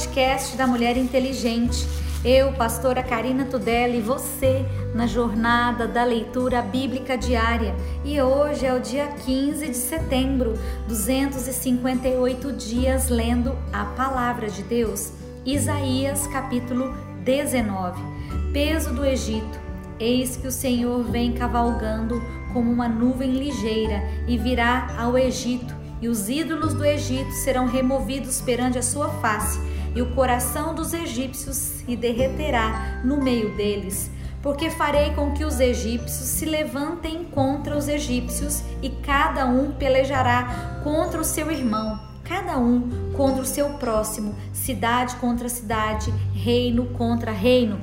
podcast da Mulher Inteligente. Eu, pastora Karina Tudela e você na jornada da leitura bíblica diária. E hoje é o dia 15 de setembro, 258 dias lendo a palavra de Deus. Isaías capítulo 19. Peso do Egito. Eis que o Senhor vem cavalgando como uma nuvem ligeira e virá ao Egito, e os ídolos do Egito serão removidos perante a sua face e o coração dos egípcios se derreterá no meio deles. Porque farei com que os egípcios se levantem contra os egípcios, e cada um pelejará contra o seu irmão, cada um contra o seu próximo, cidade contra cidade, reino contra reino.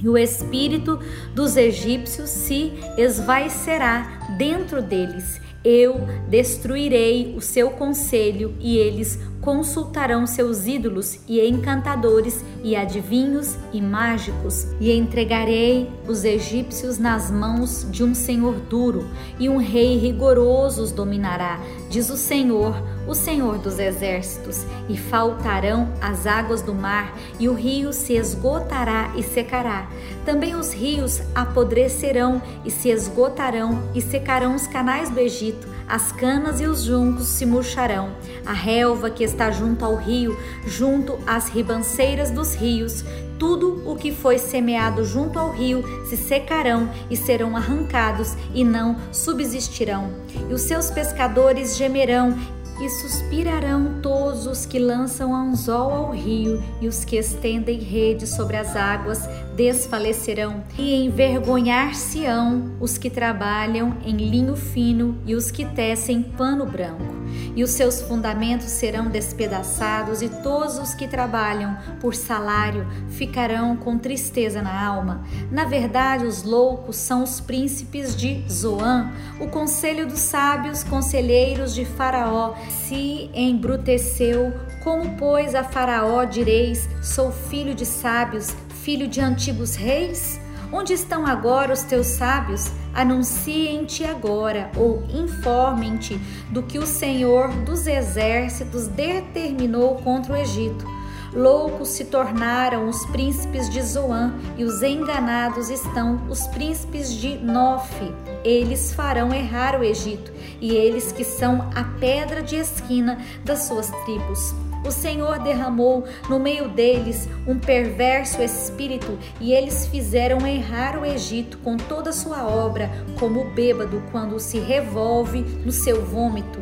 E o espírito dos egípcios se esvaecerá dentro deles. Eu destruirei o seu conselho e eles consultarão seus ídolos e encantadores e adivinhos e mágicos, e entregarei os egípcios nas mãos de um senhor duro, e um rei rigoroso os dominará, diz o Senhor, o Senhor dos exércitos, e faltarão as águas do mar, e o rio se esgotará e secará. Também os rios apodrecerão e se esgotarão, e secarão os canais do Egito, as canas e os juncos se murcharão, a relva que está junto ao rio, junto às ribanceiras dos rios, tudo o que foi semeado junto ao rio se secarão e serão arrancados e não subsistirão. E os seus pescadores gemerão e suspirarão todos os que lançam anzol ao rio, e os que estendem rede sobre as águas desfalecerão, e envergonhar-se-ão os que trabalham em linho fino e os que tecem pano branco. E os seus fundamentos serão despedaçados, e todos os que trabalham por salário ficarão com tristeza na alma. Na verdade, os loucos são os príncipes de Zoan, o conselho dos sábios, conselheiros de Faraó, se embruteceu. Como, pois, a Faraó direis: Sou filho de sábios, filho de antigos reis? Onde estão agora os teus sábios? Anunciem-te agora, ou informem-te do que o Senhor dos exércitos determinou contra o Egito. Loucos se tornaram os príncipes de Zoan, e os enganados estão os príncipes de Nofe. Eles farão errar o Egito, e eles que são a pedra de esquina das suas tribos. O Senhor derramou no meio deles um perverso espírito e eles fizeram errar o Egito com toda a sua obra, como o bêbado quando se revolve no seu vômito.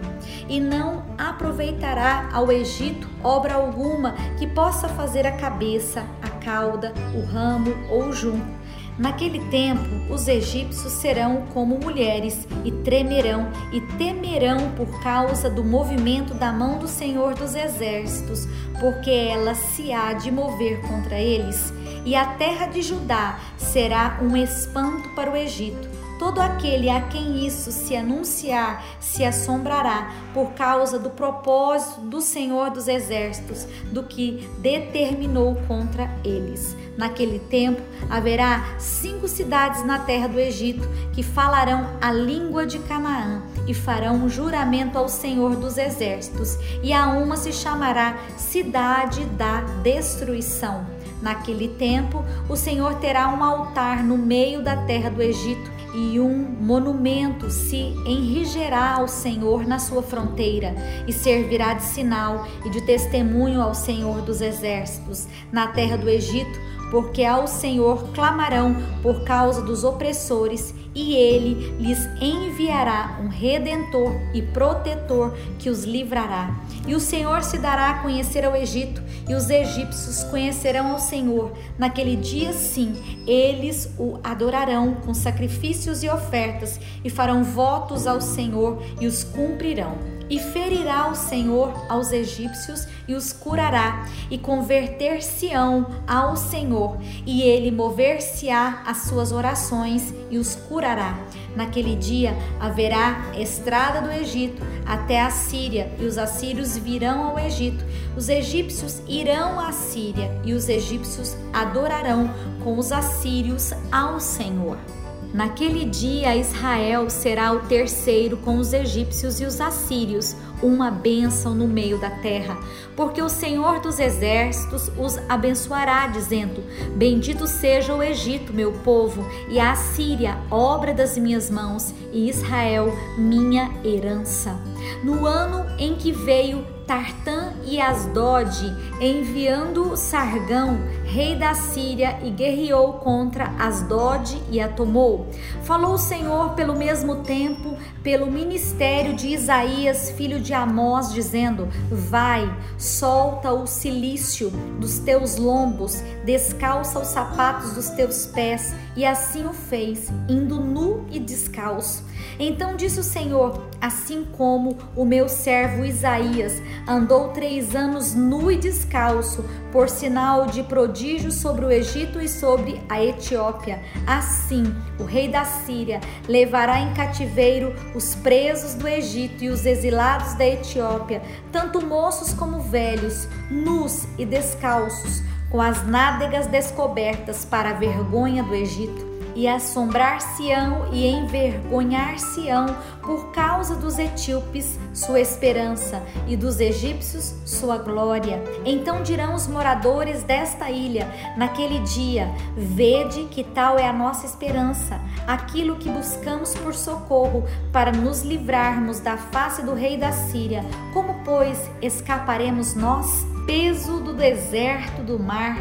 E não aproveitará ao Egito obra alguma que possa fazer a cabeça, a cauda, o ramo ou o junco Naquele tempo, os egípcios serão como mulheres e tremerão e temerão por causa do movimento da mão do Senhor dos Exércitos, porque ela se há de mover contra eles. E a terra de Judá será um espanto para o Egito Todo aquele a quem isso se anunciar se assombrará por causa do propósito do Senhor dos Exércitos, do que determinou contra eles. Naquele tempo haverá cinco cidades na terra do Egito que falarão a língua de Canaã e farão um juramento ao Senhor dos Exércitos, e a uma se chamará Cidade da Destruição. Naquele tempo, o Senhor terá um altar no meio da terra do Egito e um monumento se enrigerá ao Senhor na sua fronteira e servirá de sinal e de testemunho ao Senhor dos exércitos na terra do Egito, porque ao Senhor clamarão por causa dos opressores e ele lhes enviará um redentor e protetor que os livrará. E o Senhor se dará a conhecer ao Egito, e os egípcios conhecerão ao Senhor. Naquele dia, sim, eles o adorarão com sacrifícios e ofertas, e farão votos ao Senhor e os cumprirão. E ferirá o Senhor aos egípcios e os curará, e converter-se-ão ao Senhor, e ele mover-se-á às suas orações e os curará. Naquele dia haverá estrada do Egito até a Síria, e os assírios virão ao Egito. Os egípcios irão à Síria, e os egípcios adorarão com os assírios ao Senhor. Naquele dia Israel será o terceiro com os egípcios e os assírios, uma bênção no meio da terra, porque o Senhor dos exércitos os abençoará, dizendo: Bendito seja o Egito, meu povo, e a Assíria, obra das minhas mãos, e Israel, minha herança. No ano em que veio Tartã e Asdod, enviando Sargão, rei da Síria, e guerreou contra Asdod e a tomou. Falou o Senhor pelo mesmo tempo, pelo ministério de Isaías, filho de Amós, dizendo: Vai, solta o cilício dos teus lombos, descalça os sapatos dos teus pés. E assim o fez, indo nu e descalço. Então disse o Senhor: Assim como o meu servo Isaías andou três anos nu e descalço, por sinal de prodígio sobre o Egito e sobre a Etiópia, assim o rei da Síria levará em cativeiro os presos do Egito e os exilados da Etiópia, tanto moços como velhos, nus e descalços, com as nádegas descobertas para a vergonha do Egito e assombrar-se-ão e envergonhar-se-ão por causa dos etíopes sua esperança e dos egípcios sua glória. Então dirão os moradores desta ilha naquele dia: Vede que tal é a nossa esperança, aquilo que buscamos por socorro para nos livrarmos da face do rei da Síria. Como, pois, escaparemos nós? Peso do deserto do mar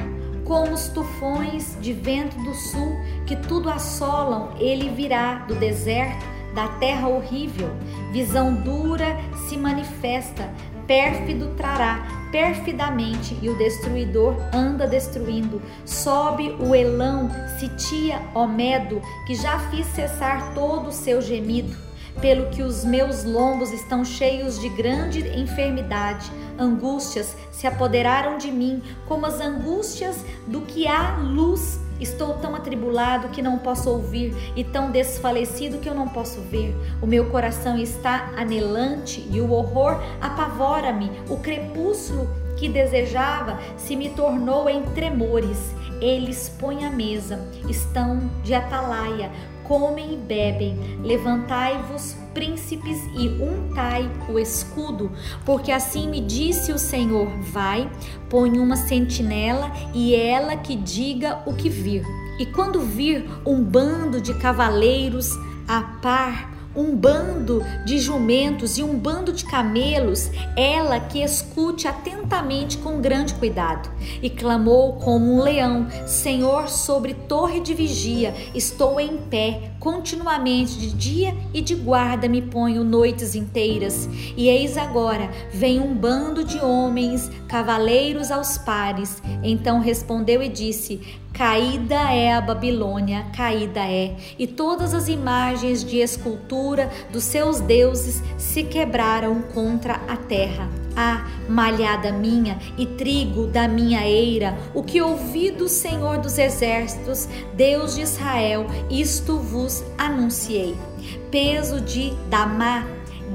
como os tufões de vento do sul que tudo assolam, ele virá do deserto, da terra horrível. Visão dura se manifesta, pérfido trará perfidamente e o destruidor anda destruindo. Sobe o elão, sitia, ó medo, que já fiz cessar todo o seu gemido pelo que os meus lombos estão cheios de grande enfermidade. Angústias se apoderaram de mim, como as angústias do que há luz. Estou tão atribulado que não posso ouvir e tão desfalecido que eu não posso ver. O meu coração está anelante e o horror apavora-me. O crepúsculo que desejava se me tornou em tremores. Eles põem a mesa, estão de atalaia, comem e bebem. Levantai-vos, príncipes, e untai o escudo, porque assim me disse o Senhor: Vai, põe uma sentinela e ela que diga o que vir. E quando vir um bando de cavaleiros a par um bando de jumentos e um bando de camelos, ela que escute atentamente com grande cuidado. E clamou como um leão: Senhor, sobre torre de vigia, estou em pé, continuamente de dia e de guarda me ponho noites inteiras. E eis agora vem um bando de homens, cavaleiros aos pares. Então respondeu e disse: Caída é a Babilônia, caída é, e todas as imagens de escultura dos seus deuses se quebraram contra a terra. Ah, malhada minha e trigo da minha eira, o que ouvi do Senhor dos Exércitos, Deus de Israel, isto vos anunciei. Peso de Damá,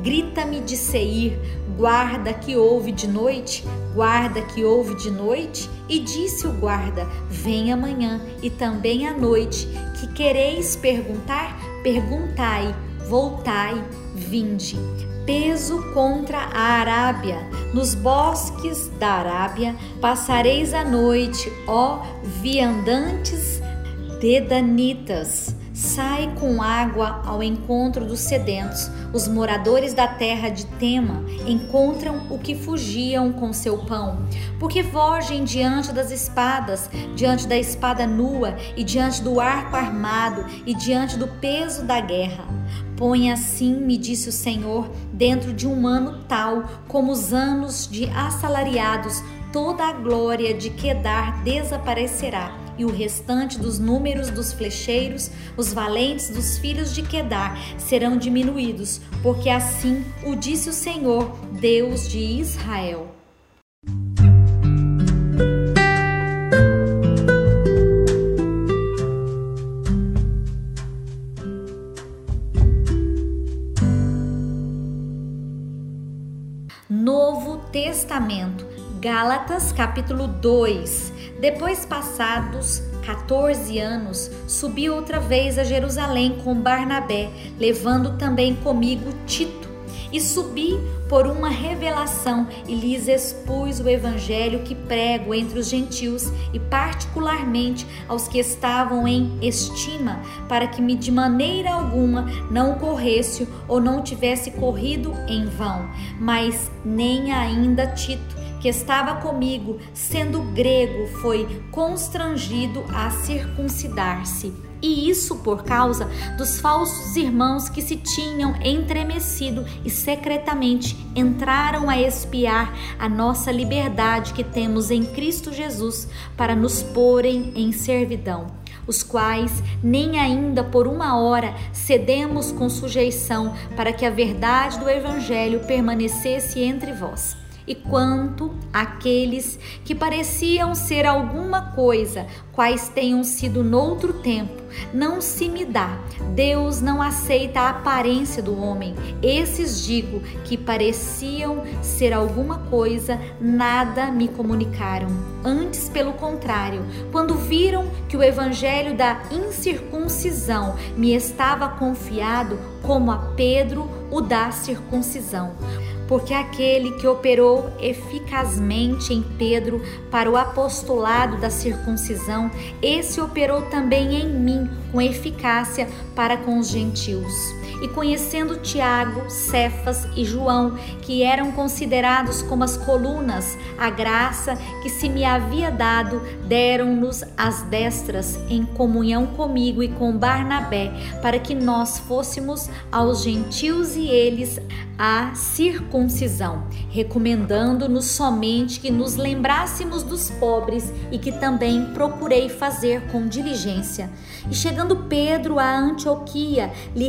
grita-me de Seir, guarda que ouve de noite, guarda que ouve de noite. E disse o guarda: Vem amanhã e também à noite, que quereis perguntar? Perguntai, voltai, vinde peso contra a Arábia. Nos bosques da Arábia passareis a noite, ó viandantes dedanitas. Sai com água ao encontro dos sedentos. Os moradores da terra de Tema encontram o que fugiam com seu pão, porque fogem diante das espadas, diante da espada nua e diante do arco armado e diante do peso da guerra. Põe assim, me disse o Senhor, dentro de um ano tal como os anos de assalariados, toda a glória de Quedar desaparecerá e o restante dos números dos flecheiros, os valentes dos filhos de Quedar, serão diminuídos, porque assim o disse o Senhor, Deus de Israel. Gálatas capítulo 2. Depois passados 14 anos, subi outra vez a Jerusalém com Barnabé, levando também comigo Tito. E subi por uma revelação e lhes expus o evangelho que prego entre os gentios e particularmente aos que estavam em estima, para que me de maneira alguma não corresse ou não tivesse corrido em vão, mas nem ainda Tito que estava comigo, sendo grego, foi constrangido a circuncidar-se. E isso por causa dos falsos irmãos que se tinham entremecido e secretamente entraram a espiar a nossa liberdade que temos em Cristo Jesus para nos porem em servidão os quais nem ainda por uma hora cedemos com sujeição para que a verdade do Evangelho permanecesse entre vós e quanto àqueles que pareciam ser alguma coisa, quais tenham sido noutro tempo, não se me dá. Deus não aceita a aparência do homem. Esses digo que pareciam ser alguma coisa, nada me comunicaram. Antes, pelo contrário, quando viram que o evangelho da incircuncisão me estava confiado, como a Pedro o da circuncisão porque aquele que operou eficazmente em Pedro para o apostolado da circuncisão, esse operou também em mim com eficácia para com os gentios. E conhecendo Tiago, Cefas e João, que eram considerados como as colunas, a graça que se me havia dado, deram-nos as destras em comunhão comigo e com Barnabé, para que nós fôssemos aos gentios e eles a circuncisão, recomendando-nos somente que nos lembrássemos dos pobres e que também procurei fazer com diligência. E chegando Pedro a Antioquia, lhe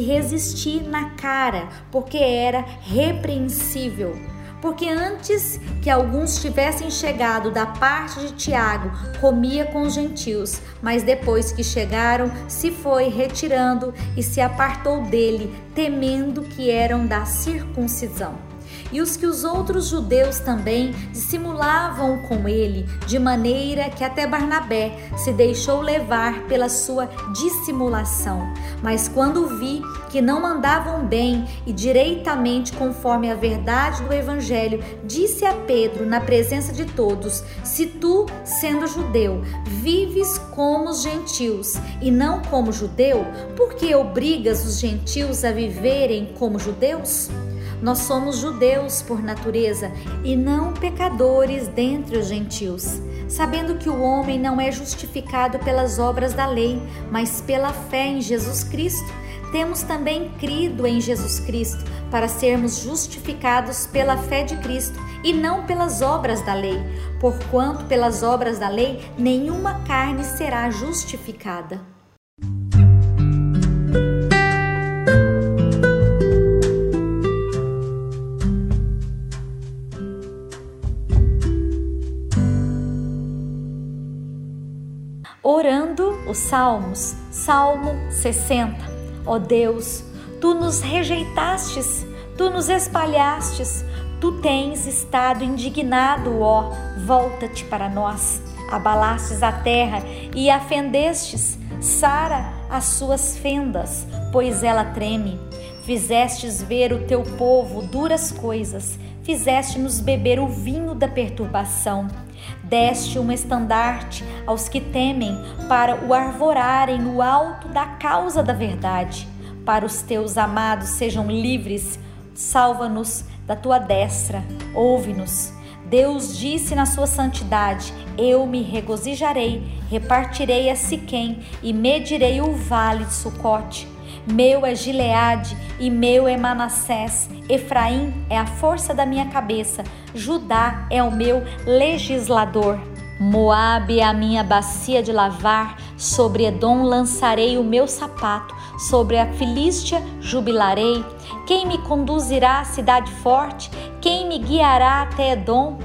na cara, porque era repreensível. Porque antes que alguns tivessem chegado da parte de Tiago, comia com os gentios, mas depois que chegaram, se foi retirando e se apartou dele, temendo que eram da circuncisão e os que os outros judeus também dissimulavam com ele, de maneira que até Barnabé se deixou levar pela sua dissimulação. Mas quando vi que não mandavam bem e direitamente conforme a verdade do evangelho, disse a Pedro na presença de todos: Se tu, sendo judeu, vives como os gentios e não como judeu, por que obrigas os gentios a viverem como judeus? Nós somos judeus por natureza e não pecadores dentre os gentios, sabendo que o homem não é justificado pelas obras da lei, mas pela fé em Jesus Cristo. Temos também crido em Jesus Cristo para sermos justificados pela fé de Cristo e não pelas obras da lei, porquanto pelas obras da lei nenhuma carne será justificada. Os Salmos, Salmo 60. Ó Deus, tu nos rejeitastes, tu nos espalhastes, tu tens estado indignado, ó, volta-te para nós. Abalastes a terra e a fendestes, sara as suas fendas, pois ela treme. Fizestes ver o teu povo duras coisas, fizeste-nos beber o vinho da perturbação. Deste um estandarte aos que temem, para o arvorarem no alto da causa da verdade. Para os teus amados sejam livres, salva-nos da tua destra, ouve-nos. Deus disse na sua santidade: Eu me regozijarei, repartirei a Siquém e medirei o vale de Sucote. Meu é Gileade e meu é Manassés. Efraim é a força da minha cabeça. Judá é o meu legislador. Moabe é a minha bacia de lavar. Sobre Edom lançarei o meu sapato. Sobre a Filístia jubilarei. Quem me conduzirá à cidade forte? Quem me guiará até Edom?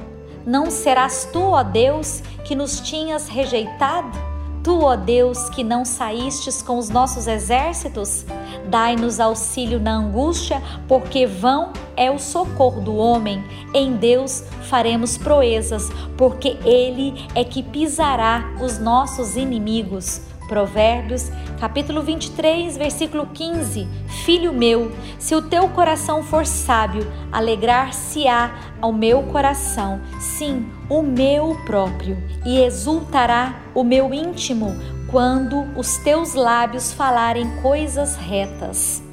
Não serás tu, ó Deus, que nos tinhas rejeitado? Tu, ó Deus, que não saístes com os nossos exércitos, dai-nos auxílio na angústia, porque vão é o socorro do homem. Em Deus faremos proezas, porque Ele é que pisará os nossos inimigos. Provérbios, capítulo 23, versículo 15. Filho meu, se o teu coração for sábio, alegrar-se-á ao meu coração, sim, o meu próprio, e exultará o meu íntimo quando os teus lábios falarem coisas retas.